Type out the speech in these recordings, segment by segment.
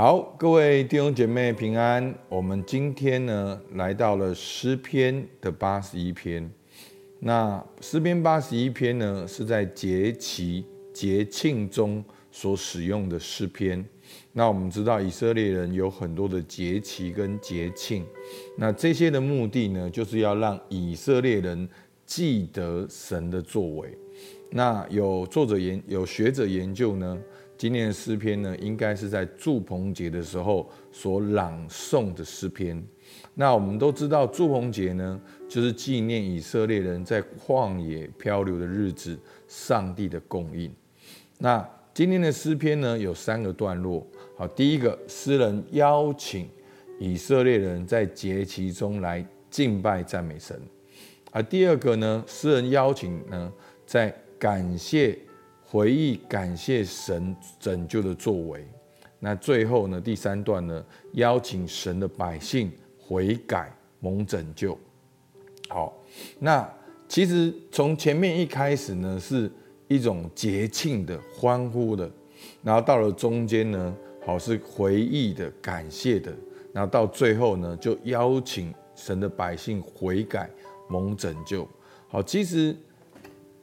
好，各位弟兄姐妹平安。我们今天呢，来到了诗篇的八十一篇。那诗篇八十一篇呢，是在节期节庆中所使用的诗篇。那我们知道以色列人有很多的节期跟节庆，那这些的目的呢，就是要让以色列人记得神的作为。那有作者研有学者研究呢。今年的诗篇呢，应该是在祝棚节的时候所朗诵的诗篇。那我们都知道，祝棚节呢，就是纪念以色列人在旷野漂流的日子，上帝的供应。那今天的诗篇呢，有三个段落。好，第一个，诗人邀请以色列人在节期中来敬拜赞美神；而第二个呢，诗人邀请呢，在感谢。回忆感谢神拯救的作为，那最后呢，第三段呢，邀请神的百姓悔改蒙拯救。好，那其实从前面一开始呢，是一种节庆的欢呼的，然后到了中间呢，好是回忆的感谢的，然后到最后呢，就邀请神的百姓悔改蒙拯救。好，其实。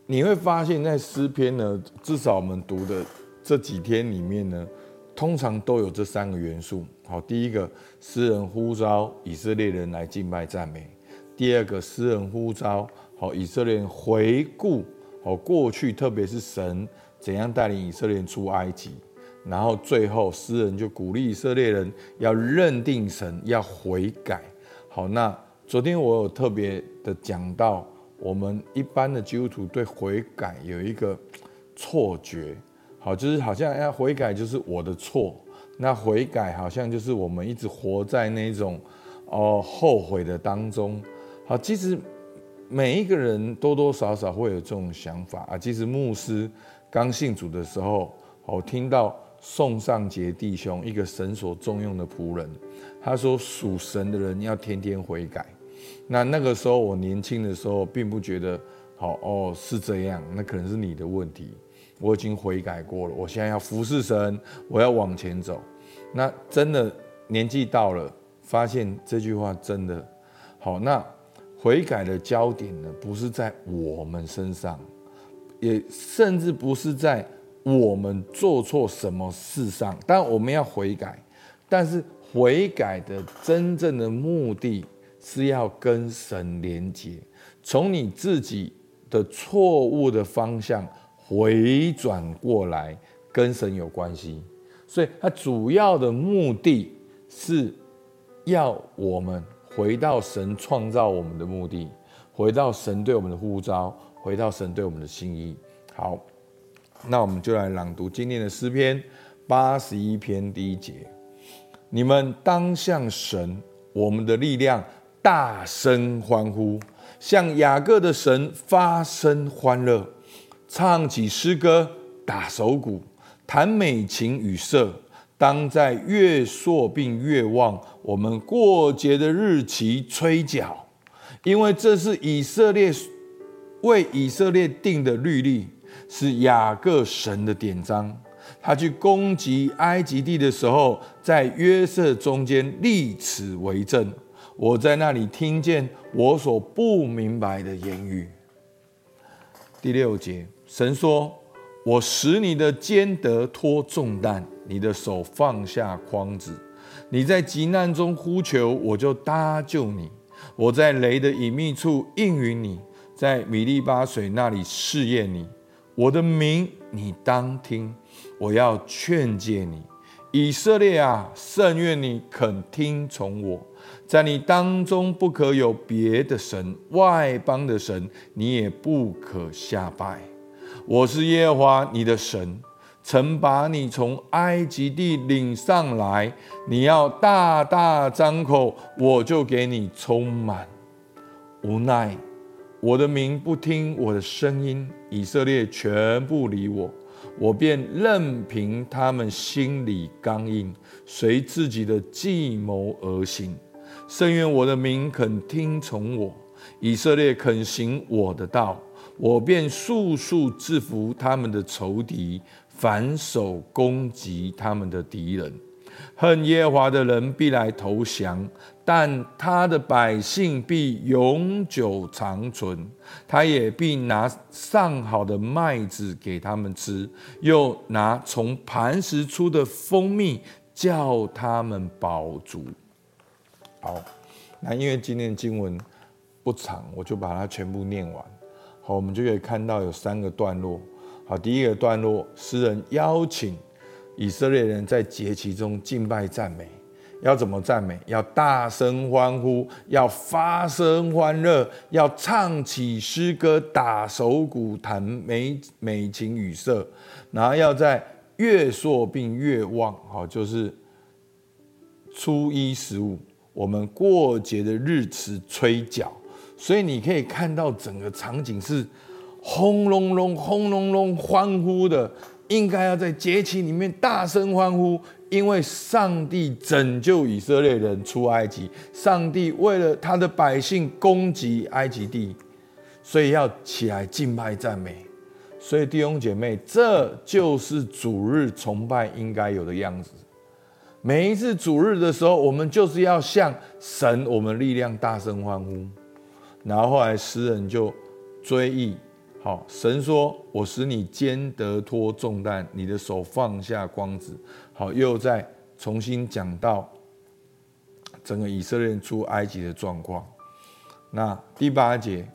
你会发现，在诗篇呢，至少我们读的这几天里面呢，通常都有这三个元素。好，第一个，诗人呼召以色列人来敬拜赞美；第二个，诗人呼召好以色列人回顾好过去，特别是神怎样带领以色列人出埃及；然后最后，诗人就鼓励以色列人要认定神，要悔改。好，那昨天我有特别的讲到。我们一般的基督徒对悔改有一个错觉，好，就是好像要悔改就是我的错，那悔改好像就是我们一直活在那种哦后悔的当中。好，其实每一个人多多少少会有这种想法啊。其实牧师刚信主的时候，我听到宋尚杰弟兄一个神所重用的仆人，他说属神的人要天天悔改。那那个时候我年轻的时候，并不觉得好哦，是这样，那可能是你的问题。我已经悔改过了，我现在要服侍神，我要往前走。那真的年纪到了，发现这句话真的好。那悔改的焦点呢，不是在我们身上，也甚至不是在我们做错什么事上。但我们要悔改，但是悔改的真正的目的。是要跟神连接，从你自己的错误的方向回转过来，跟神有关系。所以，它主要的目的是要我们回到神创造我们的目的，回到神对我们的呼召，回到神对我们的心意。好，那我们就来朗读今天的诗篇八十一篇第一节：你们当向神，我们的力量。大声欢呼，向雅各的神发声欢乐，唱起诗歌，打手鼓，弹美琴与瑟。当在月朔并月望，我们过节的日期吹角，因为这是以色列为以色列定的律例，是雅各神的典章。他去攻击埃及地的时候，在约瑟中间立此为证。我在那里听见我所不明白的言语。第六节，神说：“我使你的肩得脱重担，你的手放下筐子。你在急难中呼求，我就搭救你。我在雷的隐秘处应允你，在米利巴水那里试验你。我的名你当听，我要劝诫你。以色列啊，甚愿你肯听从我。”在你当中不可有别的神，外邦的神你也不可下拜。我是耶和华你的神，曾把你从埃及地领上来。你要大大张口，我就给你充满。无奈我的名不听我的声音，以色列全不理我，我便任凭他们心里刚硬，随自己的计谋而行。甚愿我的民肯听从我，以色列肯行我的道，我便速速制服他们的仇敌，反手攻击他们的敌人。恨耶和华的人必来投降，但他的百姓必永久长存。他也必拿上好的麦子给他们吃，又拿从磐石出的蜂蜜叫他们饱足。好，那因为今天经文不长，我就把它全部念完。好，我们就可以看到有三个段落。好，第一个段落，诗人邀请以色列人在节期中敬拜赞美，要怎么赞美？要大声欢呼，要发声欢乐，要唱起诗歌，打手鼓，弹美美琴与瑟，然后要在月朔并月望，好，就是初一十五，我们过节的日子吹角。所以你可以看到整个场景是轰隆隆、轰隆隆欢呼的，应该要在节期里面大声欢呼，因为上帝拯救以色列人出埃及，上帝为了他的百姓攻击埃及地，所以要起来敬拜赞美。所以弟兄姐妹，这就是主日崇拜应该有的样子。每一次主日的时候，我们就是要向神，我们力量大声欢呼。然后后来诗人就追忆，好，神说：“我使你肩得脱重担，你的手放下光子。”好，又再重新讲到整个以色列出埃及的状况。那第八节，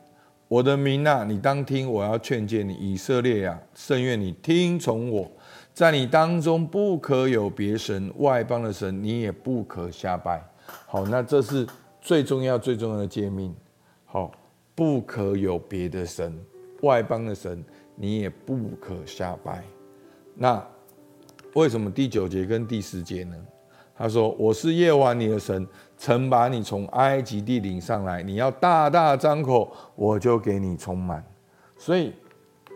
我的民啊，你当听，我要劝诫你，以色列啊，甚愿你听从我，在你当中不可有别神，外邦的神你也不可下拜。好，那这是最重要、最重要的诫命。好，不可有别的神，外邦的神，你也不可下拜。那为什么第九节跟第十节呢？他说：“我是耶和华你的神，曾把你从埃及地领上来，你要大大张口，我就给你充满。”所以，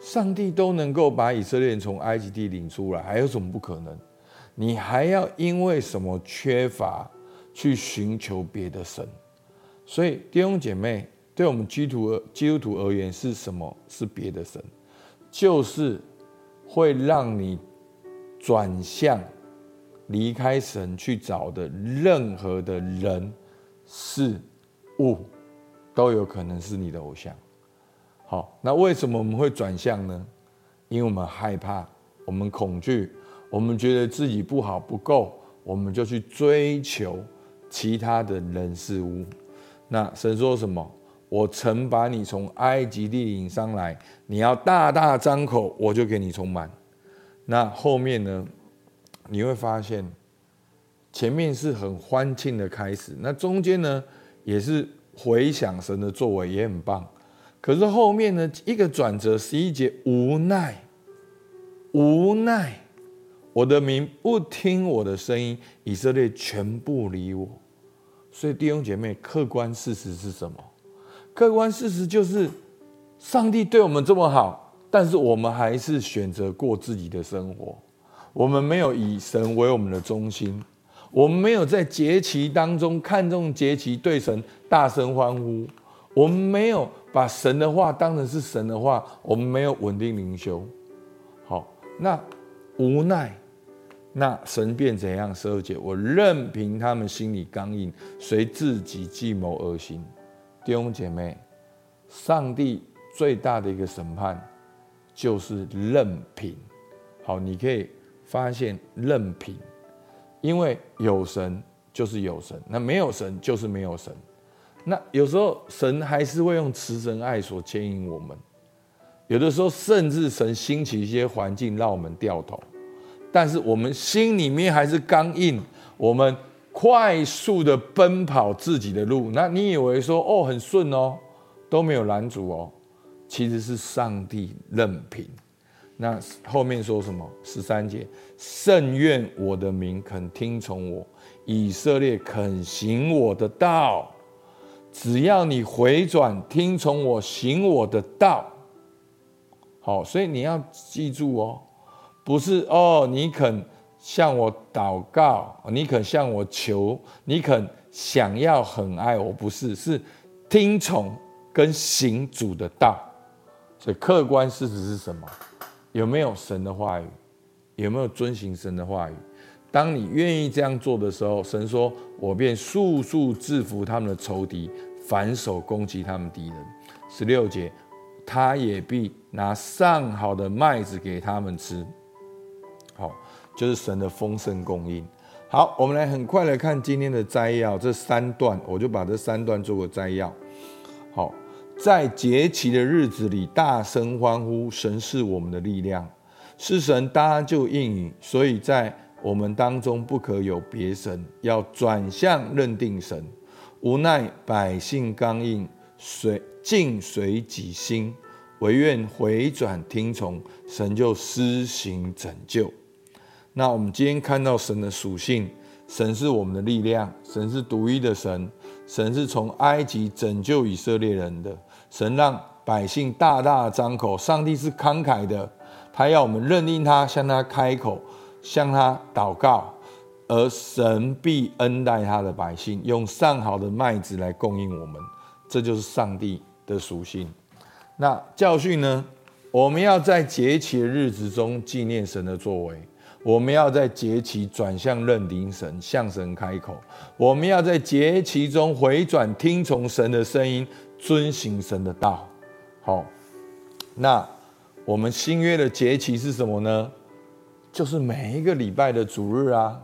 上帝都能够把以色列人从埃及地领出来，还有什么不可能？你还要因为什么缺乏去寻求别的神？所以，弟兄姐妹。对我们基督徒基督徒而言是什么？是别的神，就是会让你转向离开神去找的任何的人事物，都有可能是你的偶像。好，那为什么我们会转向呢？因为我们害怕，我们恐惧，我们觉得自己不好不够，我们就去追求其他的人事物。那神说什么？我曾把你从埃及地领上来，你要大大张口，我就给你充满。那后面呢？你会发现，前面是很欢庆的开始，那中间呢，也是回想神的作为，也很棒。可是后面呢，一个转折，十一节，无奈，无奈，我的民不听我的声音，以色列全不理我。所以弟兄姐妹，客观事实是什么？客观事实就是，上帝对我们这么好，但是我们还是选择过自己的生活。我们没有以神为我们的中心，我们没有在节期当中看重节期，对神大声欢呼。我们没有把神的话当成是神的话，我们没有稳定灵修。好，那无奈，那神便怎样？十二节，我任凭他们心里刚硬，随自己计谋而行。弟兄姐妹，上帝最大的一个审判就是任凭。好，你可以发现任凭，因为有神就是有神，那没有神就是没有神。那有时候神还是会用慈神爱所牵引我们，有的时候甚至神兴起一些环境让我们掉头，但是我们心里面还是刚硬，我们。快速的奔跑自己的路，那你以为说哦很顺哦，都没有拦阻哦，其实是上帝任凭。那后面说什么？十三节，甚愿我的民肯听从我，以色列肯行我的道。只要你回转听从我，行我的道。好，所以你要记住哦，不是哦，你肯。向我祷告，你肯向我求，你肯想要很爱我，不是，是听从跟行主的道。所以客观事实是什么？有没有神的话语？有没有遵行神的话语？当你愿意这样做的时候，神说：“我便速速制服他们的仇敌，反手攻击他们敌人。”十六节，他也必拿上好的麦子给他们吃。好，就是神的丰盛供应。好，我们来很快来看今天的摘要，这三段我就把这三段做个摘要。好，在节期的日子里，大声欢呼，神是我们的力量，是神搭救应允，所以在。我们当中不可有别神，要转向认定神。无奈百姓刚硬，随尽随己心，惟愿回转听从神，就施行拯救。那我们今天看到神的属性，神是我们的力量，神是独一的神，神是从埃及拯救以色列人的，神让百姓大大的张口，上帝是慷慨的，他要我们认定他，向他开口。向他祷告，而神必恩待他的百姓，用上好的麦子来供应我们，这就是上帝的属性。那教训呢？我们要在节期的日子中纪念神的作为，我们要在节期转向认定神，向神开口。我们要在节期中回转，听从神的声音，遵行神的道。好，那我们新约的节期是什么呢？就是每一个礼拜的主日啊，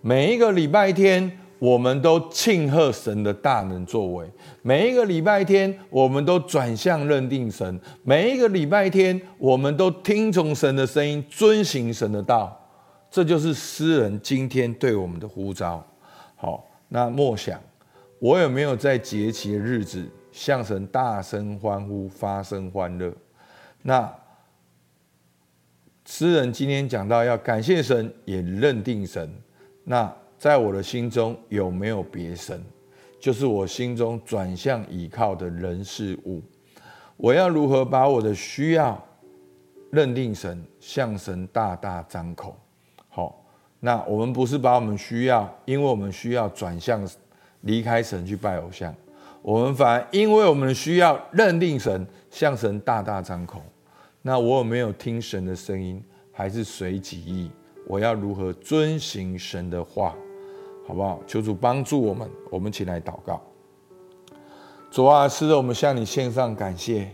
每一个礼拜天，我们都庆贺神的大能作为；每一个礼拜天，我们都转向认定神；每一个礼拜天，我们都听从神的声音，遵行神的道。这就是诗人今天对我们的呼召。好，那默想，我有没有在节期的日子向神大声欢呼，发声欢乐？那？诗人今天讲到要感谢神，也认定神。那在我的心中有没有别神？就是我心中转向倚靠的人事物。我要如何把我的需要认定神，向神大大张口？好，那我们不是把我们需要，因为我们需要转向离开神去拜偶像。我们反而因为我们的需要认定神，向神大大张口。那我有没有听神的声音，还是随己意？我要如何遵行神的话，好不好？求主帮助我们，我们起来祷告。主啊，是的，我们向你献上感谢。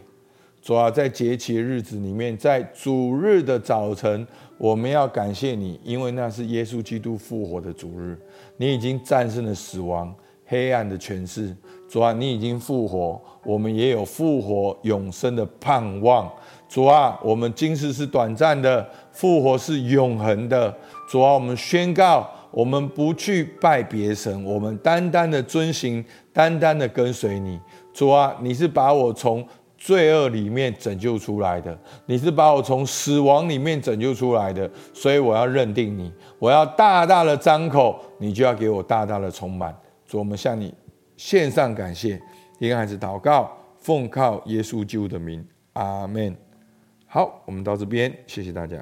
主啊，在节期的日子里面，在主日的早晨，我们要感谢你，因为那是耶稣基督复活的主日，你已经战胜了死亡、黑暗的权势。主啊，你已经复活，我们也有复活永生的盼望。主啊，我们今世是短暂的，复活是永恒的。主啊，我们宣告，我们不去拜别神，我们单单的遵行，单单的跟随你。主啊，你是把我从罪恶里面拯救出来的，你是把我从死亡里面拯救出来的，所以我要认定你，我要大大的张口，你就要给我大大的充满。主，我们向你献上感谢，一个孩子祷告，奉靠耶稣救的名，阿门。好，我们到这边，谢谢大家。